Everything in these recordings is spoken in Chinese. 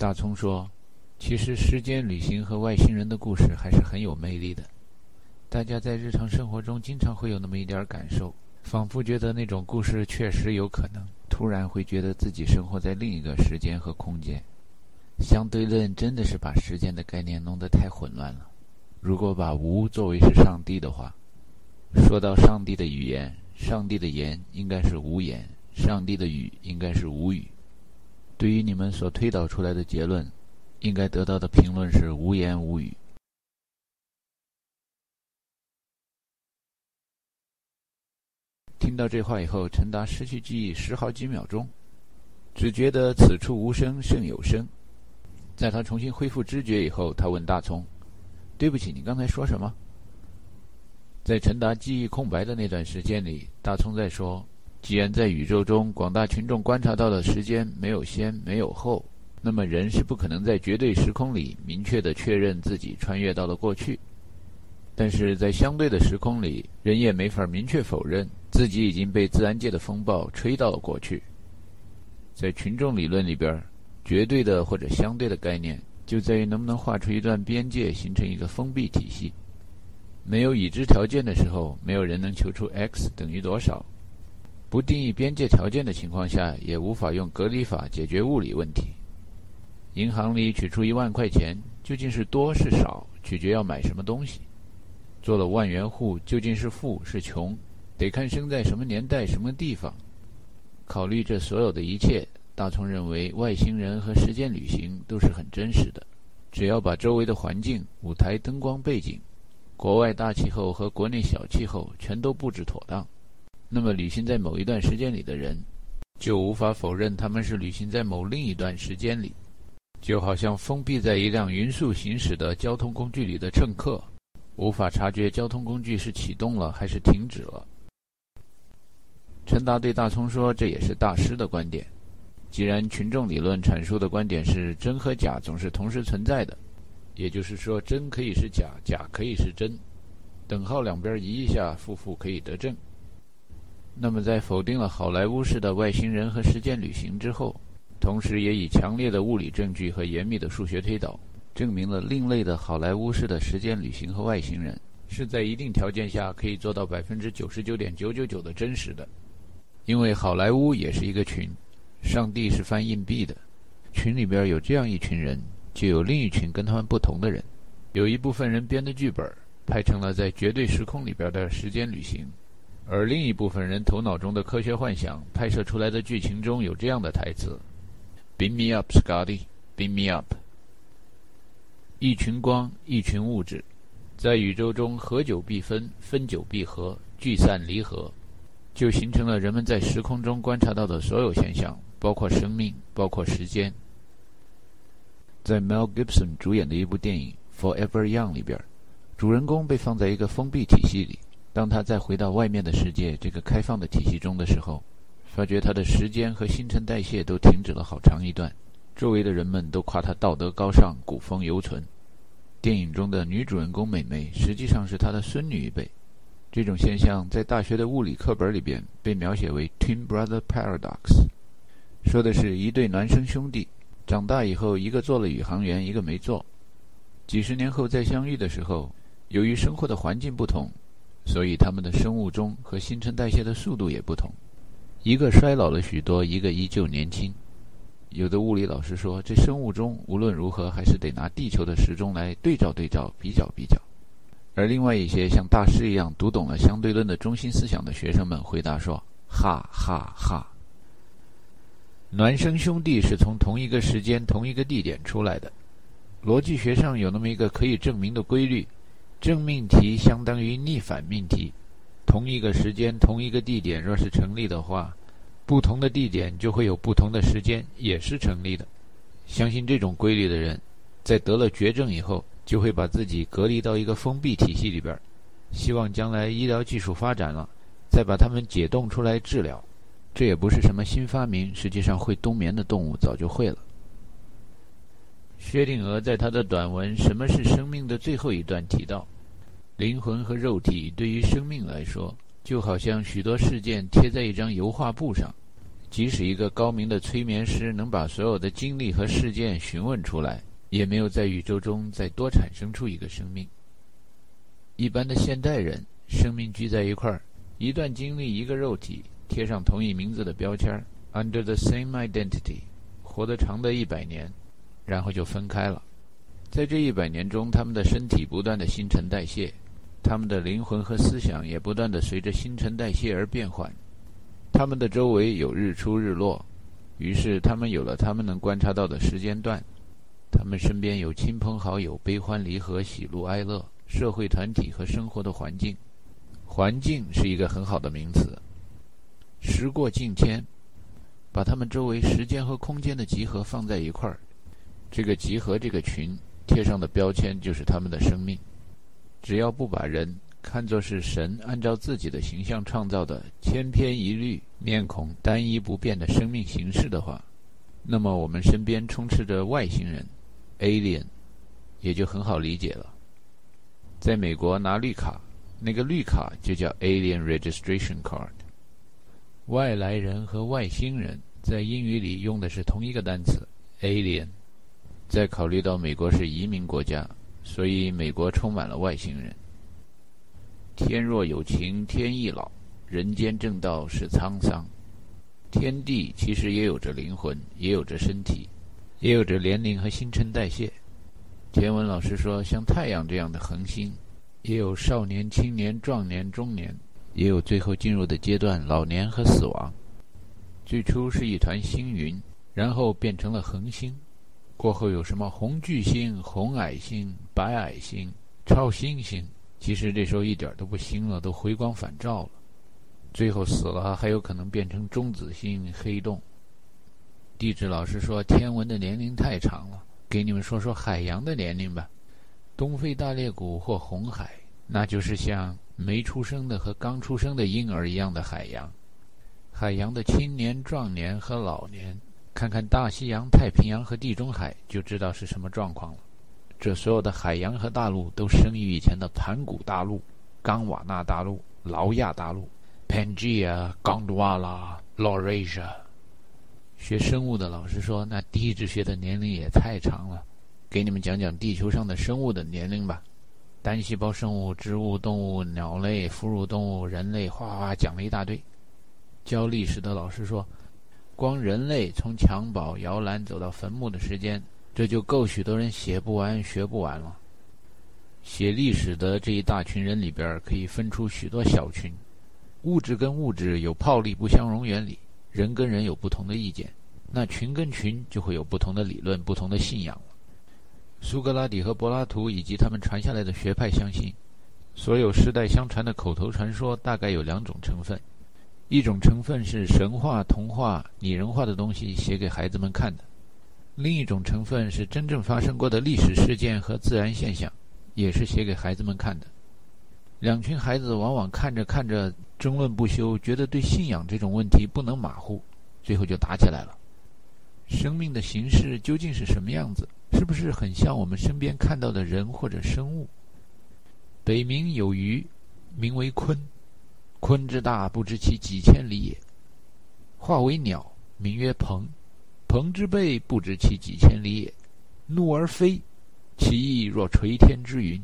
大葱说：“其实时间旅行和外星人的故事还是很有魅力的。大家在日常生活中经常会有那么一点感受，仿佛觉得那种故事确实有可能。突然会觉得自己生活在另一个时间和空间。相对论真的是把时间的概念弄得太混乱了。如果把无作为是上帝的话，说到上帝的语言，上帝的言应该是无言，上帝的语应该是无语。”对于你们所推导出来的结论，应该得到的评论是无言无语。听到这话以后，陈达失去记忆十好几秒钟，只觉得此处无声胜有声。在他重新恢复知觉以后，他问大葱：“对不起，你刚才说什么？”在陈达记忆空白的那段时间里，大葱在说。既然在宇宙中，广大群众观察到的时间没有先，没有后，那么人是不可能在绝对时空里明确的确认自己穿越到了过去。但是在相对的时空里，人也没法明确否认自己已经被自然界的风暴吹到了过去。在群众理论里边，绝对的或者相对的概念就在于能不能画出一段边界，形成一个封闭体系。没有已知条件的时候，没有人能求出 x 等于多少。不定义边界条件的情况下，也无法用隔离法解决物理问题。银行里取出一万块钱，究竟是多是少，取决要买什么东西。做了万元户，究竟是富是穷，得看生在什么年代、什么地方。考虑这所有的一切，大聪认为外星人和时间旅行都是很真实的。只要把周围的环境、舞台、灯光、背景、国外大气候和国内小气候全都布置妥当。那么，旅行在某一段时间里的人，就无法否认他们是旅行在某另一段时间里，就好像封闭在一辆匀速行驶的交通工具里的乘客，无法察觉交通工具是启动了还是停止了。陈达对大聪说：“这也是大师的观点。既然群众理论阐述的观点是真和假总是同时存在的，也就是说，真可以是假，假可以是真，等号两边移一下，负负可以得正。”那么，在否定了好莱坞式的外星人和时间旅行之后，同时也以强烈的物理证据和严密的数学推导，证明了另类的好莱坞式的时间旅行和外星人是在一定条件下可以做到百分之九十九点九九九的真实的。因为好莱坞也是一个群，上帝是翻硬币的，群里边有这样一群人，就有另一群跟他们不同的人，有一部分人编的剧本拍成了在绝对时空里边的时间旅行。而另一部分人头脑中的科学幻想拍摄出来的剧情中有这样的台词：“Beam me up, Scotty, beam me up。”一群光，一群物质，在宇宙中合久必分，分久必合，聚散离合，就形成了人们在时空中观察到的所有现象，包括生命，包括时间。在 Mel Gibson 主演的一部电影《Forever Young》里边，主人公被放在一个封闭体系里。当他再回到外面的世界这个开放的体系中的时候，发觉他的时间和新陈代谢都停止了好长一段，周围的人们都夸他道德高尚、古风犹存。电影中的女主人公美美实际上是他的孙女一辈。这种现象在大学的物理课本里边被描写为 “twin brother paradox”，说的是一对孪生兄弟长大以后，一个做了宇航员，一个没做。几十年后再相遇的时候，由于生活的环境不同。所以，他们的生物钟和新陈代谢的速度也不同，一个衰老了许多，一个依旧年轻。有的物理老师说，这生物钟无论如何还是得拿地球的时钟来对照对照，比较比较。而另外一些像大师一样读懂了相对论的中心思想的学生们回答说：“哈哈哈！孪生兄弟是从同一个时间、同一个地点出来的，逻辑学上有那么一个可以证明的规律。”正命题相当于逆反命题，同一个时间、同一个地点，若是成立的话，不同的地点就会有不同的时间，也是成立的。相信这种规律的人，在得了绝症以后，就会把自己隔离到一个封闭体系里边，希望将来医疗技术发展了，再把他们解冻出来治疗。这也不是什么新发明，实际上会冬眠的动物早就会了。薛定谔在他的短文《什么是生命》的最后一段提到，灵魂和肉体对于生命来说，就好像许多事件贴在一张油画布上，即使一个高明的催眠师能把所有的经历和事件询问出来，也没有在宇宙中再多产生出一个生命。一般的现代人，生命聚在一块儿，一段经历，一个肉体，贴上同一名字的标签，under the same identity，活得长的一百年，然后就分开了。在这一百年中，他们的身体不断的新陈代谢，他们的灵魂和思想也不断的随着新陈代谢而变换。他们的周围有日出日落，于是他们有了他们能观察到的时间段。他们身边有亲朋好友、悲欢离合、喜怒哀乐、社会团体和生活的环境。环境是一个很好的名词。时过境迁，把他们周围时间和空间的集合放在一块儿，这个集合这个群贴上的标签就是他们的生命。只要不把人。看作是神按照自己的形象创造的千篇一律、面孔单一不变的生命形式的话，那么我们身边充斥着外星人 （alien），也就很好理解了。在美国拿绿卡，那个绿卡就叫 alien registration card。外来人和外星人在英语里用的是同一个单词 alien。再考虑到美国是移民国家，所以美国充满了外星人。天若有情天亦老，人间正道是沧桑。天地其实也有着灵魂，也有着身体，也有着年龄和新陈代谢。天文老师说，像太阳这样的恒星，也有少年、青年、壮年、中年，也有最后进入的阶段——老年和死亡。最初是一团星云，然后变成了恒星，过后有什么红巨星、红矮星、白矮星、超新星。其实这时候一点都不新了，都回光返照了。最后死了，还有可能变成中子星、黑洞。地质老师说天文的年龄太长了，给你们说说海洋的年龄吧。东非大裂谷或红海，那就是像没出生的和刚出生的婴儿一样的海洋。海洋的青年、壮年和老年，看看大西洋、太平洋和地中海，就知道是什么状况了。这所有的海洋和大陆都生于以前的盘古大陆、冈瓦纳大陆、劳亚大陆、Pangaea、Gondwana、Laurasia。学生物的老师说：“那地质学的年龄也太长了，给你们讲讲地球上的生物的年龄吧。单细胞生物、植物、动物、鸟类、哺乳动物、人类，哗哗讲了一大堆。”教历史的老师说：“光人类从襁褓、摇篮走到坟墓的时间。”这就够许多人写不完、学不完了。写历史的这一大群人里边，可以分出许多小群。物质跟物质有泡利不相容原理，人跟人有不同的意见，那群跟群就会有不同的理论、不同的信仰了。苏格拉底和柏拉图以及他们传下来的学派相信，所有世代相传的口头传说大概有两种成分：一种成分是神话、童话、拟人化的东西，写给孩子们看的。另一种成分是真正发生过的历史事件和自然现象，也是写给孩子们看的。两群孩子往往看着看着争论不休，觉得对信仰这种问题不能马虎，最后就打起来了。生命的形式究竟是什么样子？是不是很像我们身边看到的人或者生物？北冥有鱼，名为鲲，鲲之大，不知其几千里也。化为鸟，名曰鹏。鹏之背，不知其几千里也。怒而飞，其翼若垂天之云。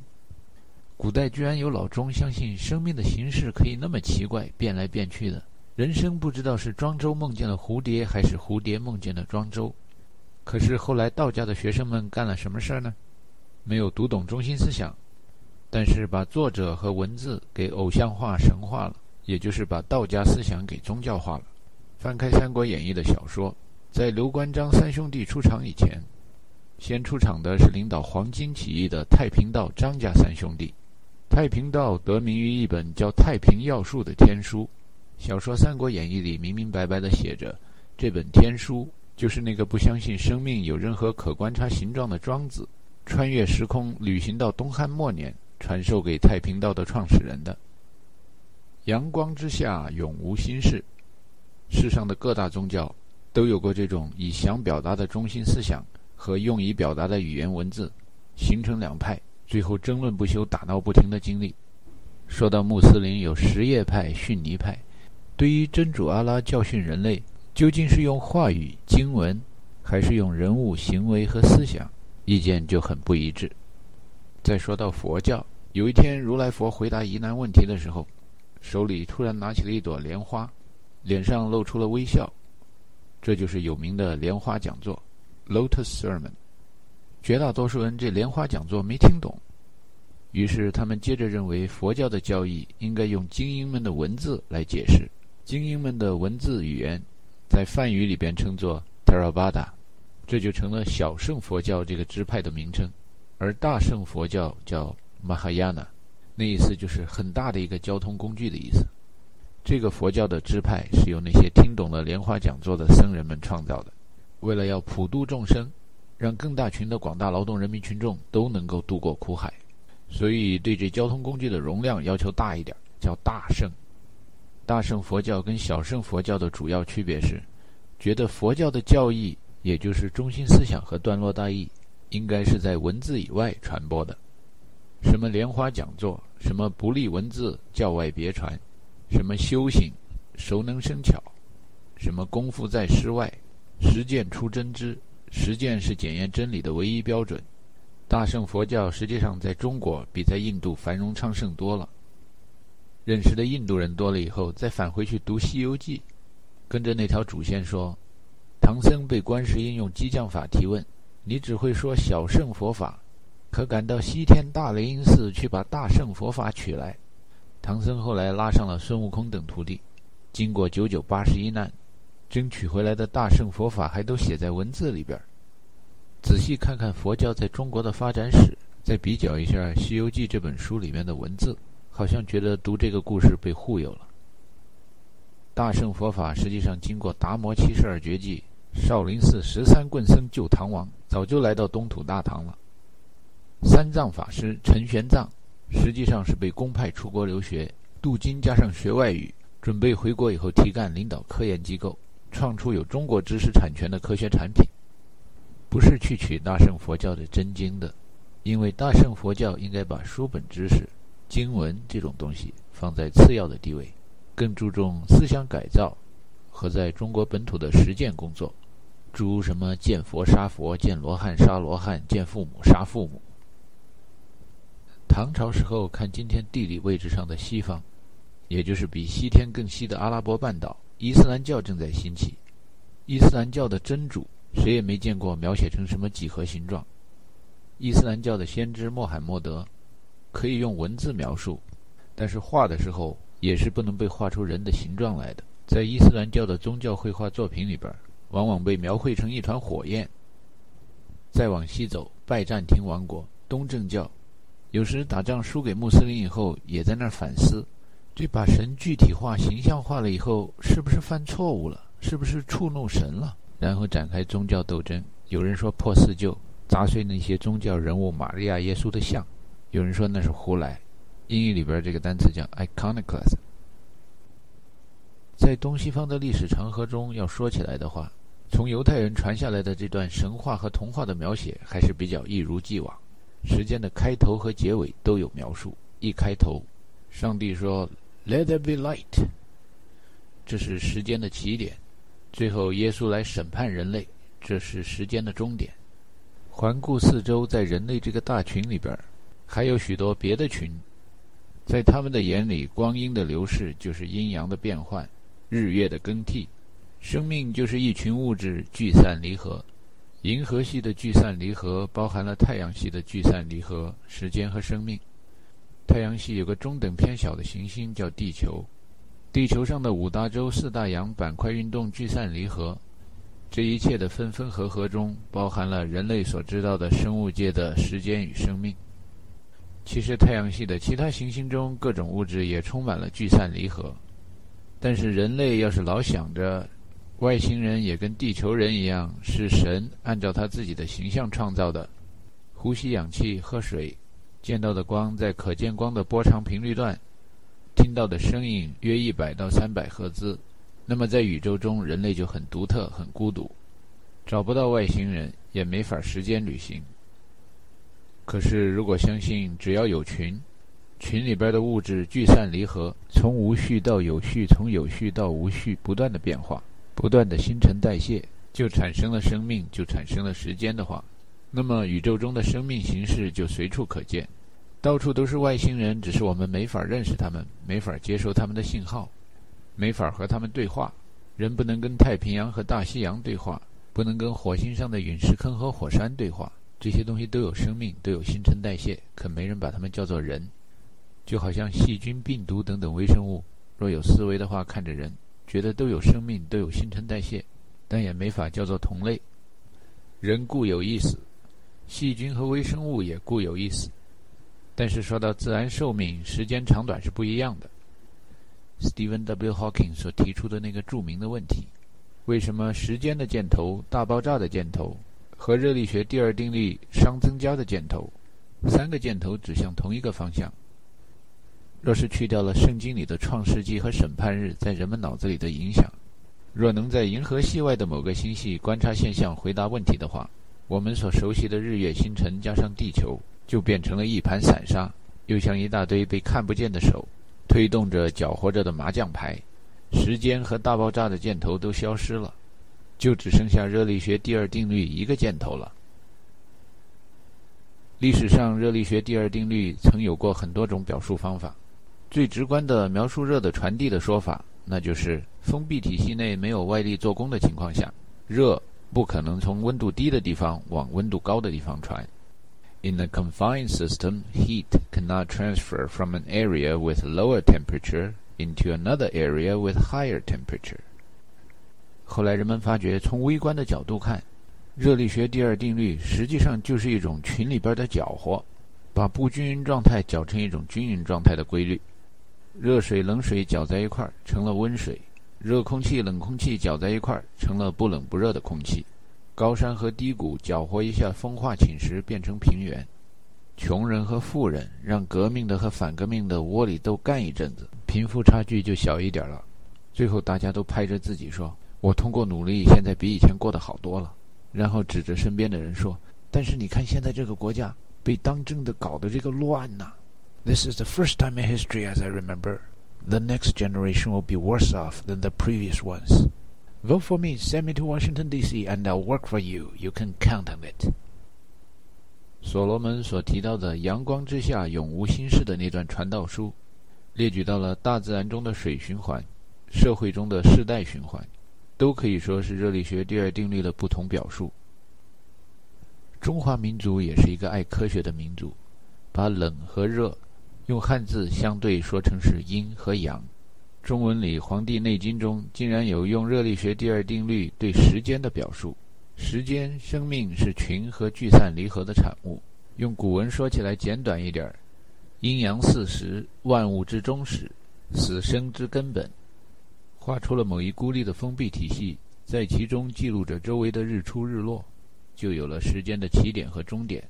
古代居然有老钟相信生命的形式可以那么奇怪，变来变去的。人生不知道是庄周梦见了蝴蝶，还是蝴蝶梦见了庄周。可是后来道家的学生们干了什么事儿呢？没有读懂中心思想，但是把作者和文字给偶像化、神化了，也就是把道家思想给宗教化了。翻开《三国演义》的小说。在刘关张三兄弟出场以前，先出场的是领导黄巾起义的太平道张家三兄弟。太平道得名于一本叫《太平要术》的天书。小说《三国演义》里明明白白地写着，这本天书就是那个不相信生命有任何可观察形状的庄子，穿越时空旅行到东汉末年，传授给太平道的创始人的。阳光之下永无心事，世上的各大宗教。都有过这种以想表达的中心思想和用以表达的语言文字，形成两派，最后争论不休、打闹不停的经历。说到穆斯林，有什叶派、逊尼派，对于真主阿拉教训人类，究竟是用话语、经文，还是用人物、行为和思想？意见就很不一致。再说到佛教，有一天如来佛回答疑难问题的时候，手里突然拿起了一朵莲花，脸上露出了微笑。这就是有名的莲花讲座 （Lotus Sermon）。绝大多数人这莲花讲座没听懂，于是他们接着认为佛教的教义应该用精英们的文字来解释。精英们的文字语言，在梵语里边称作 Theravada，这就成了小乘佛教这个支派的名称。而大乘佛教叫 Mahayana，那意思就是很大的一个交通工具的意思。这个佛教的支派是由那些听懂了莲花讲座的僧人们创造的，为了要普度众生，让更大群的广大劳动人民群众都能够渡过苦海，所以对这交通工具的容量要求大一点，叫大圣。大圣佛教跟小圣佛教的主要区别是，觉得佛教的教义，也就是中心思想和段落大意，应该是在文字以外传播的。什么莲花讲座，什么不立文字，教外别传。什么修行，熟能生巧；什么功夫在诗外，实践出真知。实践是检验真理的唯一标准。大乘佛教实际上在中国比在印度繁荣昌盛多了。认识的印度人多了以后，再返回去读《西游记》，跟着那条主线说：唐僧被观世音用激将法提问：“你只会说小乘佛法，可赶到西天大雷音寺去把大圣佛法取来。”唐僧后来拉上了孙悟空等徒弟，经过九九八十一难，争取回来的大圣佛法还都写在文字里边。仔细看看佛教在中国的发展史，再比较一下《西游记》这本书里面的文字，好像觉得读这个故事被忽悠了。大圣佛法实际上经过达摩七十二绝技、少林寺十三棍僧救唐王，早就来到东土大唐了。三藏法师陈玄奘。实际上是被公派出国留学，镀金加上学外语，准备回国以后提干领导科研机构，创出有中国知识产权的科学产品。不是去取大乘佛教的真经的，因为大乘佛教应该把书本知识、经文这种东西放在次要的地位，更注重思想改造和在中国本土的实践工作，诸如什么见佛杀佛、见罗汉杀罗汉、见父母杀父母。唐朝时候，看今天地理位置上的西方，也就是比西天更西的阿拉伯半岛，伊斯兰教正在兴起。伊斯兰教的真主，谁也没见过描写成什么几何形状。伊斯兰教的先知穆罕默德，可以用文字描述，但是画的时候也是不能被画出人的形状来的。在伊斯兰教的宗教绘画作品里边，往往被描绘成一团火焰。再往西走，拜占庭王国，东正教。有时打仗输给穆斯林以后，也在那儿反思：这把神具体化、形象化了以后，是不是犯错误了？是不是触怒神了？然后展开宗教斗争。有人说破四旧，砸碎那些宗教人物玛利亚、耶稣的像；有人说那是胡来。英语里边这个单词叫 iconoclast。在东西方的历史长河中，要说起来的话，从犹太人传下来的这段神话和童话的描写，还是比较一如既往。时间的开头和结尾都有描述。一开头，上帝说：“Let there be light。”这是时间的起点。最后，耶稣来审判人类，这是时间的终点。环顾四周，在人类这个大群里边，还有许多别的群，在他们的眼里，光阴的流逝就是阴阳的变换，日月的更替，生命就是一群物质聚散离合。银河系的聚散离合包含了太阳系的聚散离合、时间和生命。太阳系有个中等偏小的行星叫地球，地球上的五大洲、四大洋板块运动聚散离合，这一切的分分合合中包含了人类所知道的生物界的时间与生命。其实太阳系的其他行星中各种物质也充满了聚散离合，但是人类要是老想着。外星人也跟地球人一样，是神按照他自己的形象创造的。呼吸氧气、喝水，见到的光在可见光的波长频率段，听到的声音约一百到三百赫兹。那么在宇宙中，人类就很独特、很孤独，找不到外星人，也没法时间旅行。可是如果相信只要有群，群里边的物质聚散离合，从无序到有序，从有序到无序，不断的变化。不断的新陈代谢，就产生了生命，就产生了时间的话，那么宇宙中的生命形式就随处可见，到处都是外星人，只是我们没法认识他们，没法接收他们的信号，没法和他们对话。人不能跟太平洋和大西洋对话，不能跟火星上的陨石坑和火山对话。这些东西都有生命，都有新陈代谢，可没人把它们叫做人。就好像细菌、病毒等等微生物，若有思维的话，看着人。觉得都有生命，都有新陈代谢，但也没法叫做同类。人固有一死，细菌和微生物也固有一死。但是说到自然寿命，时间长短是不一样的。Stephen W. Hawking 所提出的那个著名的问题：为什么时间的箭头、大爆炸的箭头和热力学第二定律熵增加的箭头，三个箭头指向同一个方向？若是去掉了圣经里的创世纪和审判日在人们脑子里的影响，若能在银河系外的某个星系观察现象、回答问题的话，我们所熟悉的日月星辰加上地球，就变成了一盘散沙，又像一大堆被看不见的手推动着、搅和着的麻将牌。时间和大爆炸的箭头都消失了，就只剩下热力学第二定律一个箭头了。历史上，热力学第二定律曾有过很多种表述方法。最直观的描述热的传递的说法，那就是封闭体系内没有外力做功的情况下，热不可能从温度低的地方往温度高的地方传。In a confined system, heat cannot transfer from an area with lower temperature into another area with higher temperature. 后来人们发觉，从微观的角度看，热力学第二定律实际上就是一种群里边的搅和，把不均匀状态搅成一种均匀状态的规律。热水、冷水搅在一块儿成了温水，热空气、冷空气搅在一块儿成了不冷不热的空气。高山和低谷搅和一下，风化侵蚀变成平原。穷人和富人让革命的和反革命的窝里斗干一阵子，贫富差距就小一点了。最后大家都拍着自己说：“我通过努力，现在比以前过得好多了。”然后指着身边的人说：“但是你看现在这个国家被当政的搞得这个乱呐！” This is the first time in history, as I remember. The next generation will be worse off than the previous ones. Vote for me, send me to Washington, D.C., and I'll work for you. You can count on it. 所罗门所提到的“阳光之下永无心事”的那段传道书，列举到了大自然中的水循环、社会中的世代循环，都可以说是热力学第二定律的不同表述。中华民族也是一个爱科学的民族，把冷和热。 用汉字相对说成是阴和阳。中文里《黄帝内经》中竟然有用热力学第二定律对时间的表述：时间、生命是群和聚散离合的产物。用古文说起来简短一点儿：阴阳四时，万物之终始，死生之根本。画出了某一孤立的封闭体系，在其中记录着周围的日出日落，就有了时间的起点和终点。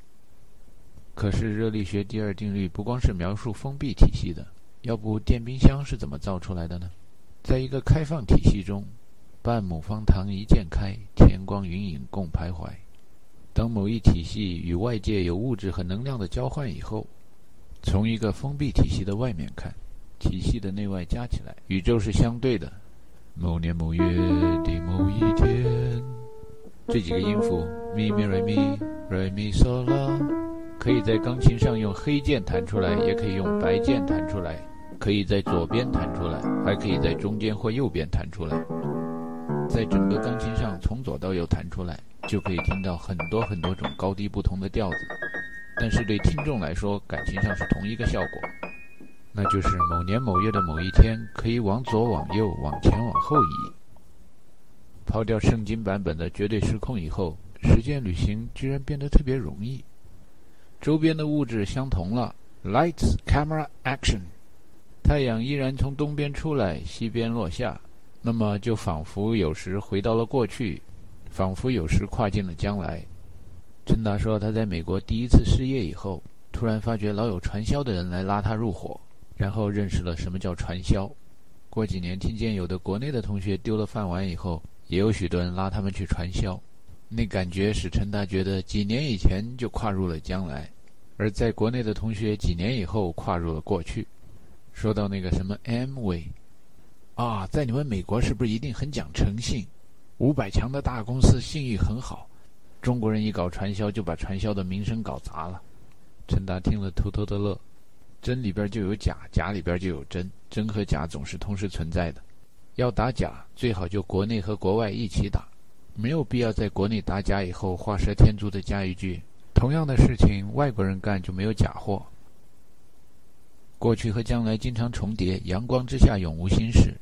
可是热力学第二定律不光是描述封闭体系的，要不电冰箱是怎么造出来的呢？在一个开放体系中，半亩方塘一鉴开，天光云影共徘徊。当某一体系与外界有物质和能量的交换以后，从一个封闭体系的外面看，体系的内外加起来，宇宙是相对的。某年某月的某一天，这几个音符咪咪瑞咪瑞咪嗦啦。可以在钢琴上用黑键弹出来，也可以用白键弹出来，可以在左边弹出来，还可以在中间或右边弹出来。在整个钢琴上从左到右弹出来，就可以听到很多很多种高低不同的调子。但是对听众来说，感情上是同一个效果，那就是某年某月的某一天，可以往左、往右、往前、往后移。抛掉圣经版本的绝对失控以后，时间旅行居然变得特别容易。周边的物质相同了，Lights, camera, action。太阳依然从东边出来，西边落下，那么就仿佛有时回到了过去，仿佛有时跨进了将来。陈达说，他在美国第一次失业以后，突然发觉老有传销的人来拉他入伙，然后认识了什么叫传销。过几年听见有的国内的同学丢了饭碗以后，也有许多人拉他们去传销，那感觉使陈达觉得几年以前就跨入了将来。而在国内的同学几年以后跨入了过去。说到那个什么 M 位，啊，在你们美国是不是一定很讲诚信？五百强的大公司信誉很好，中国人一搞传销就把传销的名声搞砸了。陈达听了偷偷的乐，真里边就有假，假里边就有真，真和假总是同时存在的。要打假，最好就国内和国外一起打，没有必要在国内打假以后画蛇添足的加一句：同样的事情外国人干就没有假货。过去和将来经常重叠，阳光之下永无新事。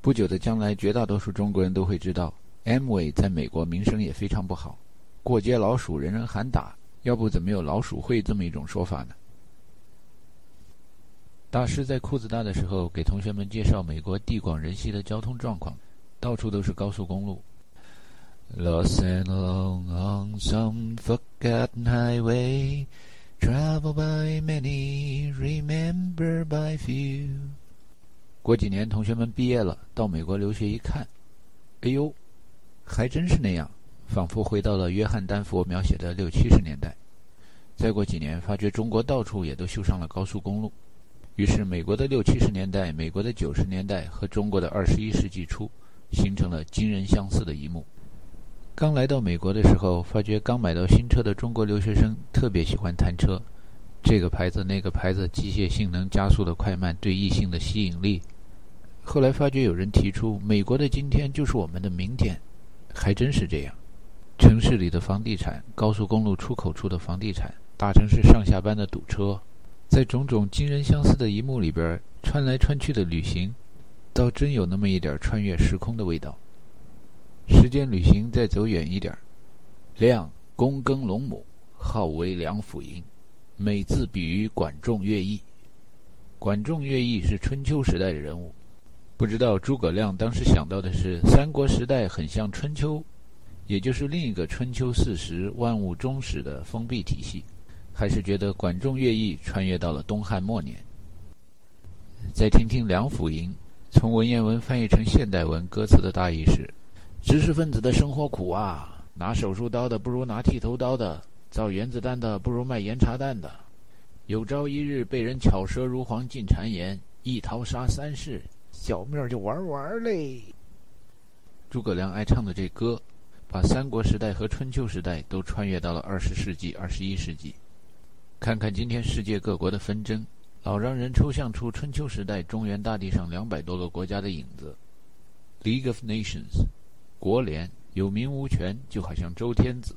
不久的将来，绝大多数中国人都会知道，Mway 在美国名声也非常不好，过街老鼠人人喊打，要不怎么有老鼠会这么一种说法呢？大师在裤子大的时候，给同学们介绍美国地广人稀的交通状况，到处都是高速公路。Lost and alone on some forgotten highway, traveled by many, remembered by few。过几年，同学们毕业了，到美国留学一看，哎呦，还真是那样，仿佛回到了约翰丹佛描写的六七十年代。再过几年，发觉中国到处也都修上了高速公路。于是，美国的六七十年代、美国的九十年代和中国的二十一世纪初，形成了惊人相似的一幕。刚来到美国的时候，发觉刚买到新车的中国留学生特别喜欢谈车，这个牌子、那个牌子，机械性能、加速的快慢、对异性的吸引力。后来发觉有人提出，美国的今天就是我们的明天，还真是这样。城市里的房地产、高速公路出口处的房地产、大城市上下班的堵车。在种种惊人相似的一幕里边，穿来穿去的旅行，倒真有那么一点穿越时空的味道。时间旅行再走远一点，亮躬耕龙母，号为梁甫吟，每字比喻管仲、乐毅。管仲、乐毅是春秋时代的人物，不知道诸葛亮当时想到的是三国时代很像春秋，也就是另一个春秋四时、万物终始的封闭体系。还是觉得管仲、乐毅穿越到了东汉末年。再听听梁甫吟从文言文翻译成现代文，歌词的大意是：知识分子的生活苦啊，拿手术刀的不如拿剃头刀的，造原子弹的不如卖盐茶蛋的。有朝一日被人巧舌如簧进谗言，一淘杀三世，小命就玩完嘞。诸葛亮爱唱的这歌，把三国时代和春秋时代都穿越到了二十世纪、二十一世纪。看看今天世界各国的纷争，老让人抽象出春秋时代中原大地上两百多个国家的影子。League of Nations，国联有名无权，就好像周天子。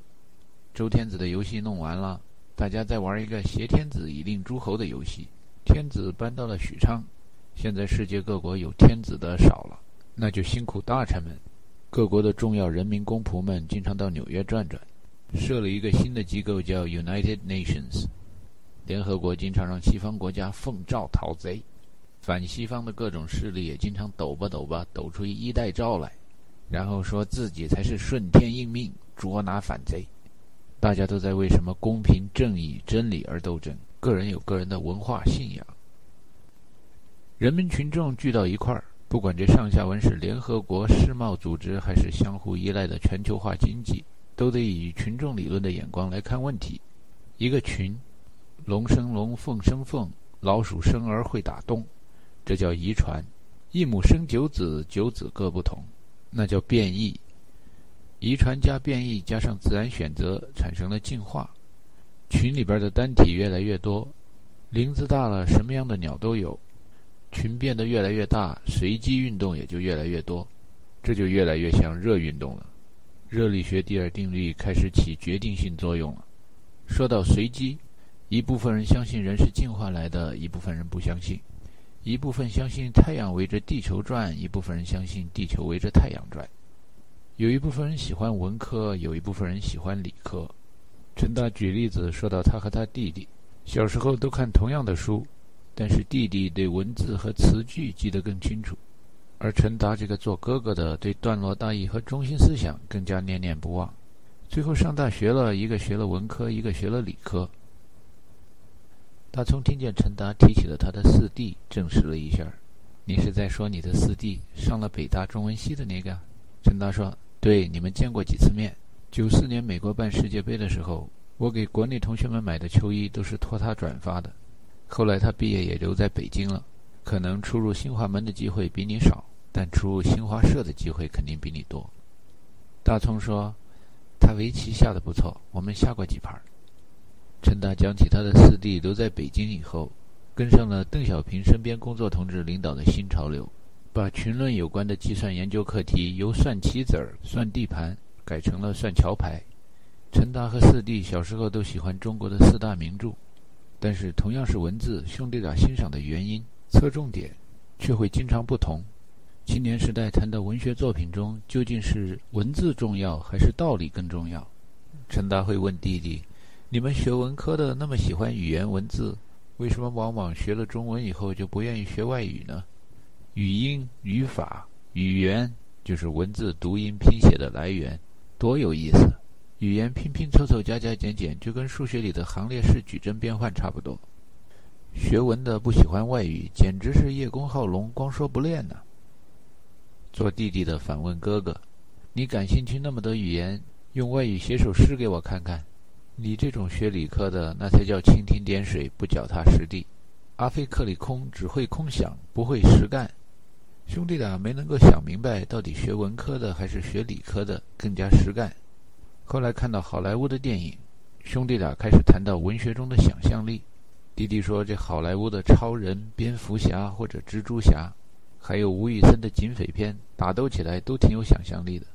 周天子的游戏弄完了，大家再玩一个挟天子以令诸侯的游戏。天子搬到了许昌，现在世界各国有天子的少了，那就辛苦大臣们。各国的重要人民公仆们经常到纽约转转，设了一个新的机构叫 United Nations。联合国经常让西方国家奉诏讨贼，反西方的各种势力也经常抖吧抖吧抖出一代诏来，然后说自己才是顺天应命捉拿反贼。大家都在为什么公平正义真理而斗争，个人有个人的文化信仰。人民群众聚到一块儿，不管这上下文是联合国世贸组织，还是相互依赖的全球化经济，都得以群众理论的眼光来看问题。一个群。龙生龙，凤生凤，老鼠生儿会打洞，这叫遗传；一母生九子，九子各不同，那叫变异。遗传加变异加上自然选择，产生了进化。群里边的单体越来越多，林子大了，什么样的鸟都有。群变得越来越大，随机运动也就越来越多，这就越来越像热运动了。热力学第二定律开始起决定性作用了。说到随机。一部分人相信人是进化来的，一部分人不相信；一部分相信太阳围着地球转，一部分人相信地球围着太阳转。有一部分人喜欢文科，有一部分人喜欢理科。陈达举例子说到，他和他弟弟小时候都看同样的书，但是弟弟对文字和词句记得更清楚，而陈达这个做哥哥的对段落大意和中心思想更加念念不忘。最后上大学了，一个学了文科，一个学了理科。大聪听见陈达提起了他的四弟，证实了一下：“你是在说你的四弟上了北大中文系的那个？”陈达说：“对，你们见过几次面？九四年美国办世界杯的时候，我给国内同学们买的球衣都是托他转发的。后来他毕业也留在北京了，可能出入新华门的机会比你少，但出入新华社的机会肯定比你多。大聪说：“他围棋下的不错，我们下过几盘。”陈达讲起他的四弟都在北京以后，跟上了邓小平身边工作同志领导的新潮流，把群论有关的计算研究课题由算棋子儿、算地盘改成了算桥牌。陈达和四弟小时候都喜欢中国的四大名著，但是同样是文字，兄弟俩欣赏的原因、侧重点却会经常不同。青年时代谈到文学作品中，究竟是文字重要还是道理更重要？陈达会问弟弟：“你们学文科的那么喜欢语言文字，为什么往往学了中文以后就不愿意学外语呢？”语音、语法、语言就是文字读音拼写的来源，多有意思！语言拼拼凑凑加加减减，就跟数学里的行列式矩阵变换差不多。学文的不喜欢外语，简直是叶公好龙，光说不练呢。做弟弟的反问哥哥：“你感兴趣那么多语言，用外语写首诗给我看看。你这种学理科的，那才叫蜻蜓点水，不脚踏实地。阿非克里空只会空想，不会实干。兄弟俩没能够想明白，到底学文科的还是学理科的更加实干。”后来看到好莱坞的电影，兄弟俩开始谈到文学中的想象力。弟弟说：“这好莱坞的超人、蝙蝠侠或者蜘蛛侠，还有吴宇森的警匪片，打斗起来都挺有想象力的。”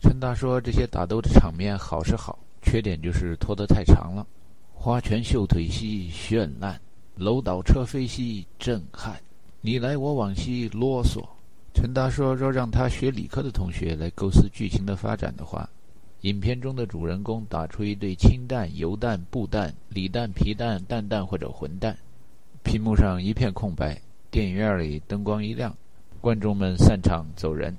陈达说：“这些打斗的场面好是好，缺点就是拖得太长了。花拳绣腿兮绚烂，楼倒车飞兮震撼，你来我往兮啰嗦。”陈达说：“若让他学理科的同学来构思剧情的发展的话。”影片中的主人公打出一对氢弹、油弹、布弹、锂弹、皮弹、蛋弹或者混弹，屏幕上一片空白，电影院里灯光一亮，观众们散场走人。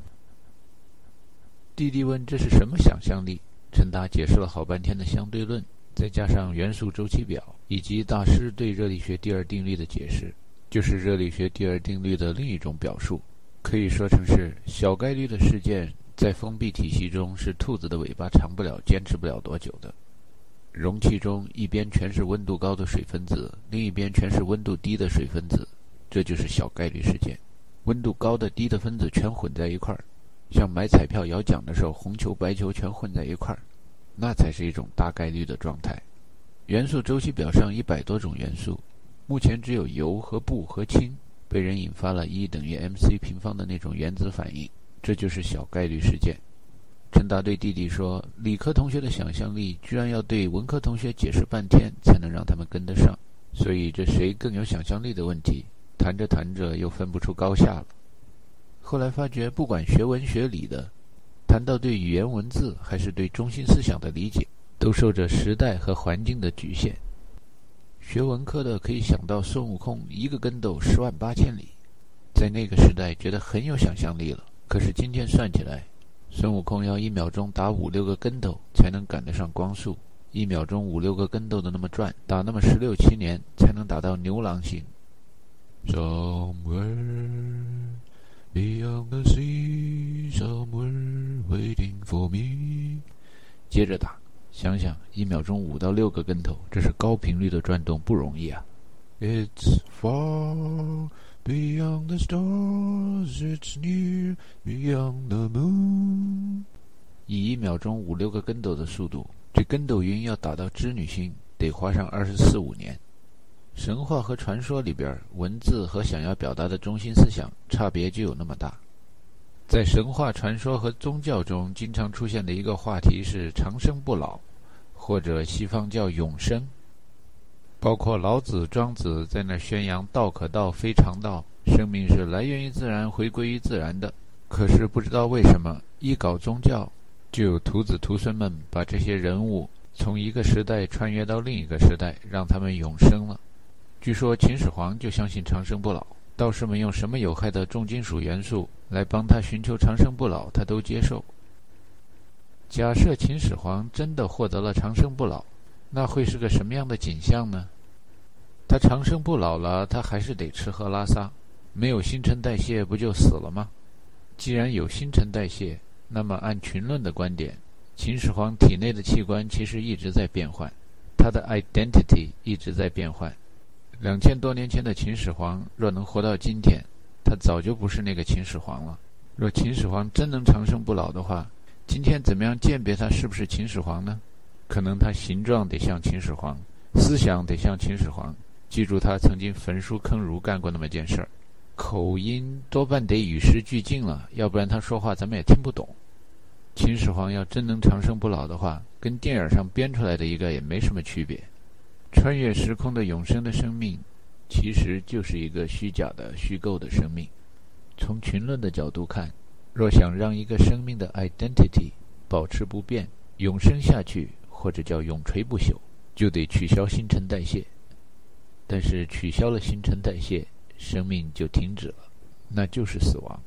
弟弟问：“这是什么想象力？”陈达解释了好半天的相对论，再加上元素周期表以及大师对热力学第二定律的解释，就是热力学第二定律的另一种表述，可以说成是小概率的事件。在封闭体系中，是兔子的尾巴长不了，坚持不了多久的。容器中一边全是温度高的水分子，另一边全是温度低的水分子，这就是小概率事件。温度高的、低的分子全混在一块儿，像买彩票摇奖的时候，红球、白球全混在一块儿，那才是一种大概率的状态。元素周期表上一百多种元素，目前只有铀和钚和氢被人引发了 E 等于 mc 平方的那种原子反应。这就是小概率事件。陈达对弟弟说：“理科同学的想象力居然要对文科同学解释半天，才能让他们跟得上。所以这谁更有想象力的问题，谈着谈着又分不出高下了。后来发觉，不管学文学理的，谈到对语言文字还是对中心思想的理解，都受着时代和环境的局限。学文科的可以想到孙悟空一个跟斗十万八千里，在那个时代觉得很有想象力了。”可是今天算起来，孙悟空要一秒钟打五六个跟斗才能赶得上光速，一秒钟五六个跟斗的那么转，打那么十六七年才能打到牛郎星。说接着打，想想一秒钟五到六个跟头，这是高频率的转动，不容易啊。It's far. Beyond the stars, it's near. Beyond the moon. 以一秒钟五六个跟斗的速度，这跟斗云要打到织女星，得花上二十四五年。神话和传说里边，文字和想要表达的中心思想差别就有那么大。在神话、传说和宗教中，经常出现的一个话题是长生不老，或者西方叫永生。包括老子、庄子在那宣扬“道可道，非常道”，生命是来源于自然，回归于自然的。可是不知道为什么，一搞宗教，就有徒子徒孙们把这些人物从一个时代穿越到另一个时代，让他们永生了。据说秦始皇就相信长生不老，道士们用什么有害的重金属元素来帮他寻求长生不老，他都接受。假设秦始皇真的获得了长生不老，那会是个什么样的景象呢？他长生不老了，他还是得吃喝拉撒，没有新陈代谢，不就死了吗？既然有新陈代谢，那么按群论的观点，秦始皇体内的器官其实一直在变换，他的 identity 一直在变换。两千多年前的秦始皇，若能活到今天，他早就不是那个秦始皇了。若秦始皇真能长生不老的话，今天怎么样鉴别他是不是秦始皇呢？可能他形状得像秦始皇，思想得像秦始皇。记住他曾经焚书坑儒干过那么件事儿，口音多半得与时俱进了，要不然他说话咱们也听不懂。秦始皇要真能长生不老的话，跟电影上编出来的一个也没什么区别。穿越时空的永生的生命，其实就是一个虚假的、虚构的生命。从群论的角度看，若想让一个生命的 identity 保持不变、永生下去，或者叫永垂不朽，就得取消新陈代谢。但是取消了新陈代谢，生命就停止了，那就是死亡。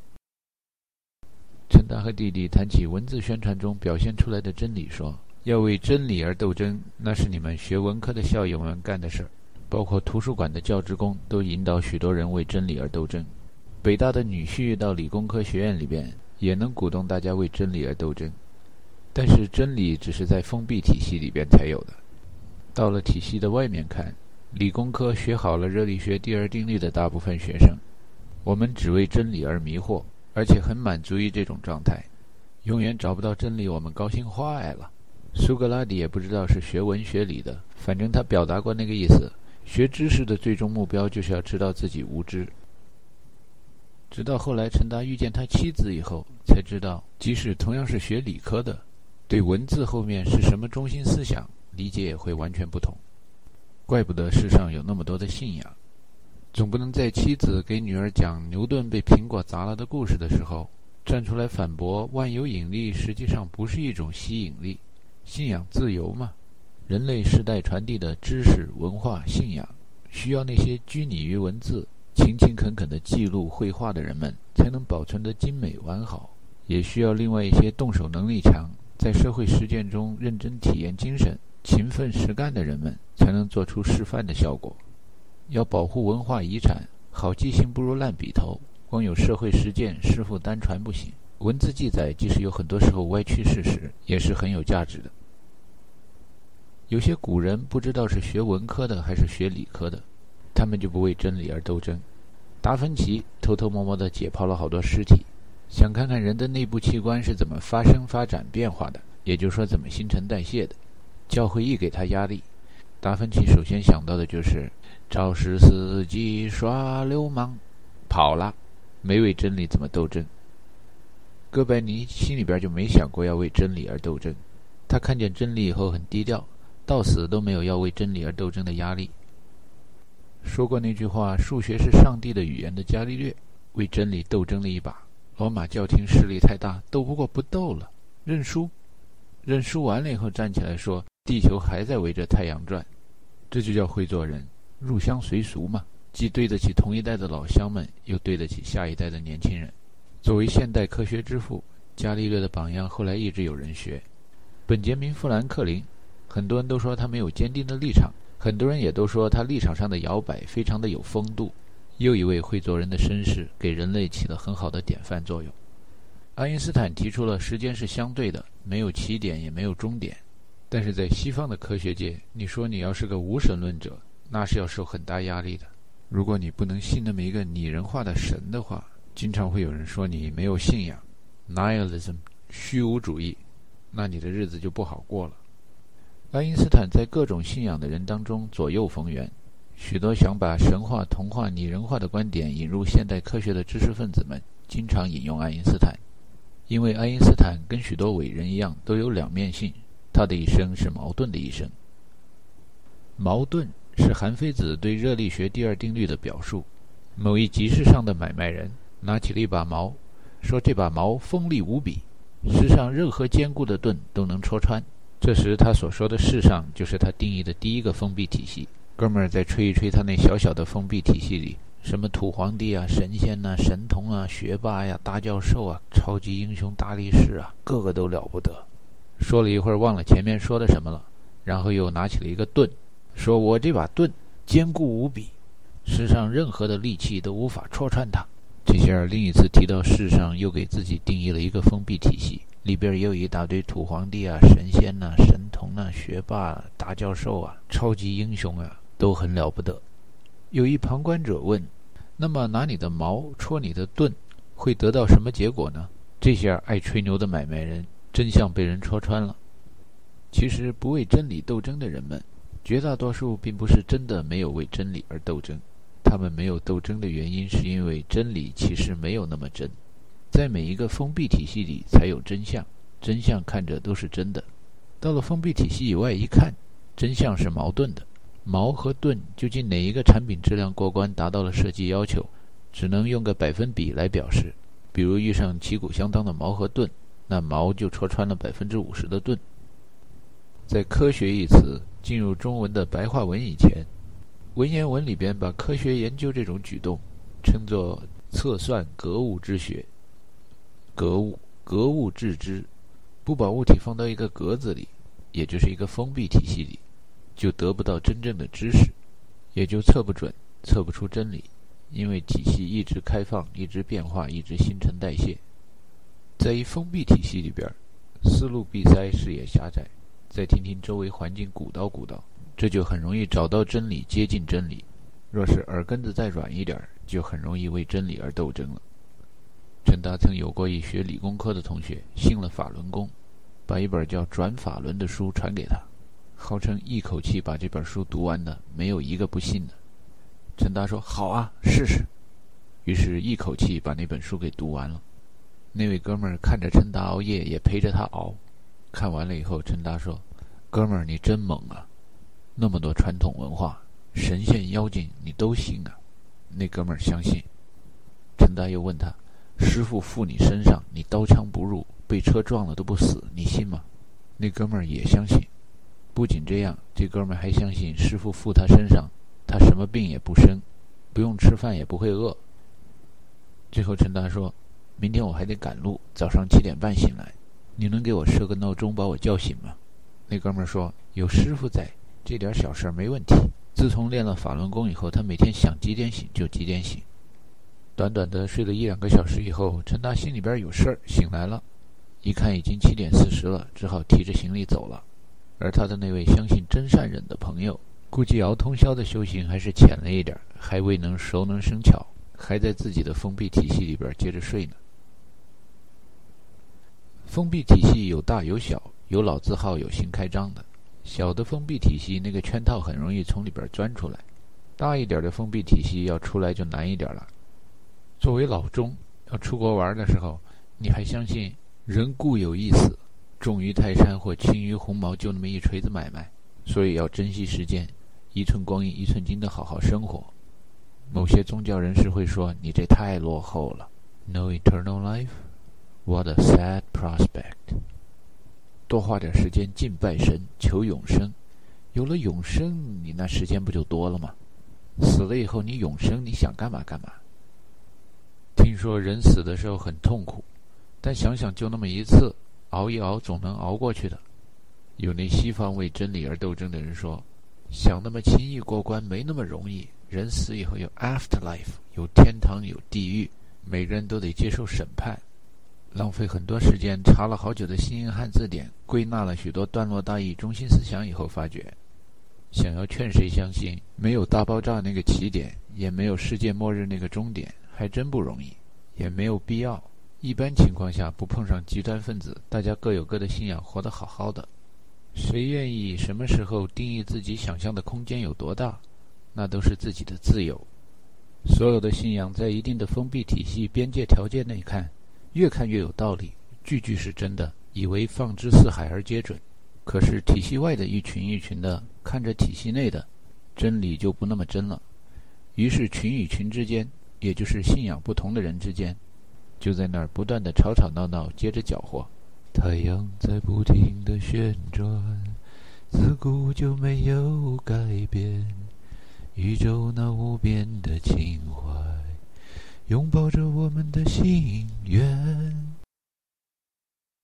陈达和弟弟谈起文字宣传中表现出来的真理，说要为真理而斗争，那是你们学文科的校友们干的事儿。包括图书馆的教职工都引导许多人为真理而斗争。北大的女婿到理工科学院里边，也能鼓动大家为真理而斗争。但是真理只是在封闭体系里边才有的，到了体系的外面看，理工科学好了热力学第二定律的大部分学生，我们只为真理而迷惑。而且很满足于这种状态，永远找不到真理，我们高兴坏了。苏格拉底也不知道是学文学理的，反正他表达过那个意思：学知识的最终目标就是要知道自己无知。直到后来陈达遇见他妻子以后，才知道，即使同样是学理科的，对文字后面是什么中心思想理解也会完全不同。怪不得世上有那么多的信仰。总不能在妻子给女儿讲牛顿被苹果砸了的故事的时候，站出来反驳万有引力实际上不是一种吸引力。信仰自由嘛，人类世代传递的知识、文化、信仰，需要那些拘泥于文字、勤勤恳恳的记录、绘画的人们才能保存得精美完好，也需要另外一些动手能力强、在社会实践中认真体验精神、勤奋实干的人们才能做出示范的效果。要保护文化遗产，好记性不如烂笔头。光有社会实践、师傅单传不行。文字记载即使有很多时候歪曲事实，也是很有价值的。有些古人不知道是学文科的还是学理科的，他们就不为真理而斗争。达芬奇偷偷摸摸地解剖了好多尸体，想看看人的内部器官是怎么发生、发展、变化的，也就是说怎么新陈代谢的。教会一给他压力，达芬奇首先想到的就是。肇事司机耍流氓，跑了，没为真理怎么斗争？哥白尼心里边就没想过要为真理而斗争，他看见真理以后很低调，到死都没有要为真理而斗争的压力。说过那句话“数学是上帝的语言”的伽利略，为真理斗争了一把，罗马教廷势力太大，斗不过不斗了，认输。认输完了以后，站起来说：“地球还在围着太阳转。”这就叫会做人。入乡随俗嘛，既对得起同一代的老乡们，又对得起下一代的年轻人。作为现代科学之父，伽利略的榜样后来一直有人学。本杰明·富兰克林，很多人都说他没有坚定的立场，很多人也都说他立场上的摇摆非常的有风度。又一位会做人的绅士，给人类起了很好的典范作用。爱因斯坦提出了时间是相对的，没有起点也没有终点。但是在西方的科学界，你说你要是个无神论者。那是要受很大压力的。如果你不能信那么一个拟人化的神的话，经常会有人说你没有信仰，nihilism，虚无主义，那你的日子就不好过了。爱因斯坦在各种信仰的人当中左右逢源，许多想把神话、童话、拟人化的观点引入现代科学的知识分子们，经常引用爱因斯坦，因为爱因斯坦跟许多伟人一样都有两面性，他的一生是矛盾的一生，矛盾。是韩非子对热力学第二定律的表述。某一集市上的买卖人拿起了一把矛，说：“这把矛锋利无比，世上任何坚固的盾都能戳穿。”这时他所说的“世上”就是他定义的第一个封闭体系。哥们儿再吹一吹他那小小的封闭体系里，什么土皇帝啊、神仙呐、神童啊、学霸呀、大教授啊、超级英雄、大力士啊，个个都了不得。说了一会儿，忘了前面说的什么了，然后又拿起了一个盾。说我这把盾坚固无比，世上任何的利器都无法戳穿它。这下另一次提到世上，又给自己定义了一个封闭体系，里边也有一大堆土皇帝啊、神仙呐、神童啊、学霸、啊大教授啊、超级英雄啊，都很了不得。有一旁观者问：“那么拿你的矛戳你的盾，会得到什么结果呢？”这下爱吹牛的买卖人真相被人戳穿了。其实，不为真理斗争的人们，绝大多数并不是真的没有为真理而斗争。他们没有斗争的原因，是因为真理其实没有那么真。在每一个封闭体系里，才有真相。真相看着都是真的。到了封闭体系以外一看，真相是矛盾的。矛和盾究竟哪一个产品质量过关，达到了设计要求，只能用个百分比来表示。比如遇上旗鼓相当的矛和盾，那矛就戳穿了百分之五十的盾。在“科学”一词进入中文的白话文以前，文言文里边把科学研究这种举动称作测算格物之学。格物，格物致知，不把物体放到一个格子里，也就是一个封闭体系里。就得不到真正的知识，也就测不准、测不出真理，因为体系一直开放、一直变化、一直新陈代谢。在一封闭体系里边，思路闭塞、视野狭窄，再听听周围环境鼓捣鼓捣，这就很容易找到真理、接近真理。若是耳根子再软一点，就很容易为真理而斗争了。陈达曾有过一学理工科的同学，信了法轮功，把一本叫《转法轮》的书传给他。号称一口气把这本书读完的，没有一个不信的。陈达说：“好啊，试试。”于是，一口气把那本书给读完了。那位哥们儿看着陈达熬夜，也陪着他熬。看完了以后，陈达说：“哥们儿，你真猛啊！那么多传统文化、神仙妖精，你都信啊？”那哥们儿相信。陈达又问他：“师傅附你身上，你刀枪不入，被车撞了都不死，你信吗？”那哥们儿也相信。不仅这样，这哥们儿还相信师傅附他身上，他什么病也不生，不用吃饭也不会饿。最后陈达说：“明天我还得赶路，早上七点半醒来，你能给我设个闹钟把我叫醒吗？”那哥们儿说：“有师傅在，这点儿小事儿没问题。”自从练了法轮功以后，他每天想几点醒就几点醒。短短的睡了一两个小时以后，陈达心里边有事儿，醒来了，一看已经七点四十了，只好提着行李走了。而他的那位相信真善忍的朋友，估计熬通宵的修行还是浅了一点，还未能熟能生巧，还在自己的封闭体系里边接着睡呢。封闭体系有大有小，有老字号，有新开张的。小的封闭体系那个圈套很容易从里边钻出来，大一点的封闭体系要出来就难一点了。作为老钟，要出国玩的时候，你还相信人固有一死？重于泰山或轻于鸿毛，就那么一锤子买卖，所以要珍惜时间，一寸光阴一寸金的好好生活。某些宗教人士会说：“你这太落后了。” No eternal life, what a sad prospect！多花点时间敬拜神，求永生。有了永生，你那时间不就多了吗？死了以后，你永生，你想干嘛干嘛。听说人死的时候很痛苦，但想想就那么一次。熬一熬，总能熬过去的。有那西方为真理而斗争的人说：“想那么轻易过关，没那么容易。人死以后有 afterlife，有天堂，有地狱，每个人都得接受审判。”浪费很多时间查了好久的新英汉字典，归纳了许多段落大意、中心思想以后，发觉，想要劝谁相信没有大爆炸那个起点，也没有世界末日那个终点，还真不容易，也没有必要。一般情况下，不碰上极端分子，大家各有各的信仰，活得好好的。谁愿意什么时候定义自己想象的空间有多大，那都是自己的自由。所有的信仰在一定的封闭体系边界条件内看，越看越有道理，句句是真的，以为放之四海而皆准。可是体系外的一群一群的看着体系内的真理就不那么真了。于是群与群之间，也就是信仰不同的人之间就在那儿不断的吵吵闹闹接着搅和。太阳在不停的旋转自古就没有改变。宇宙那无边的情怀拥抱着我们的心愿。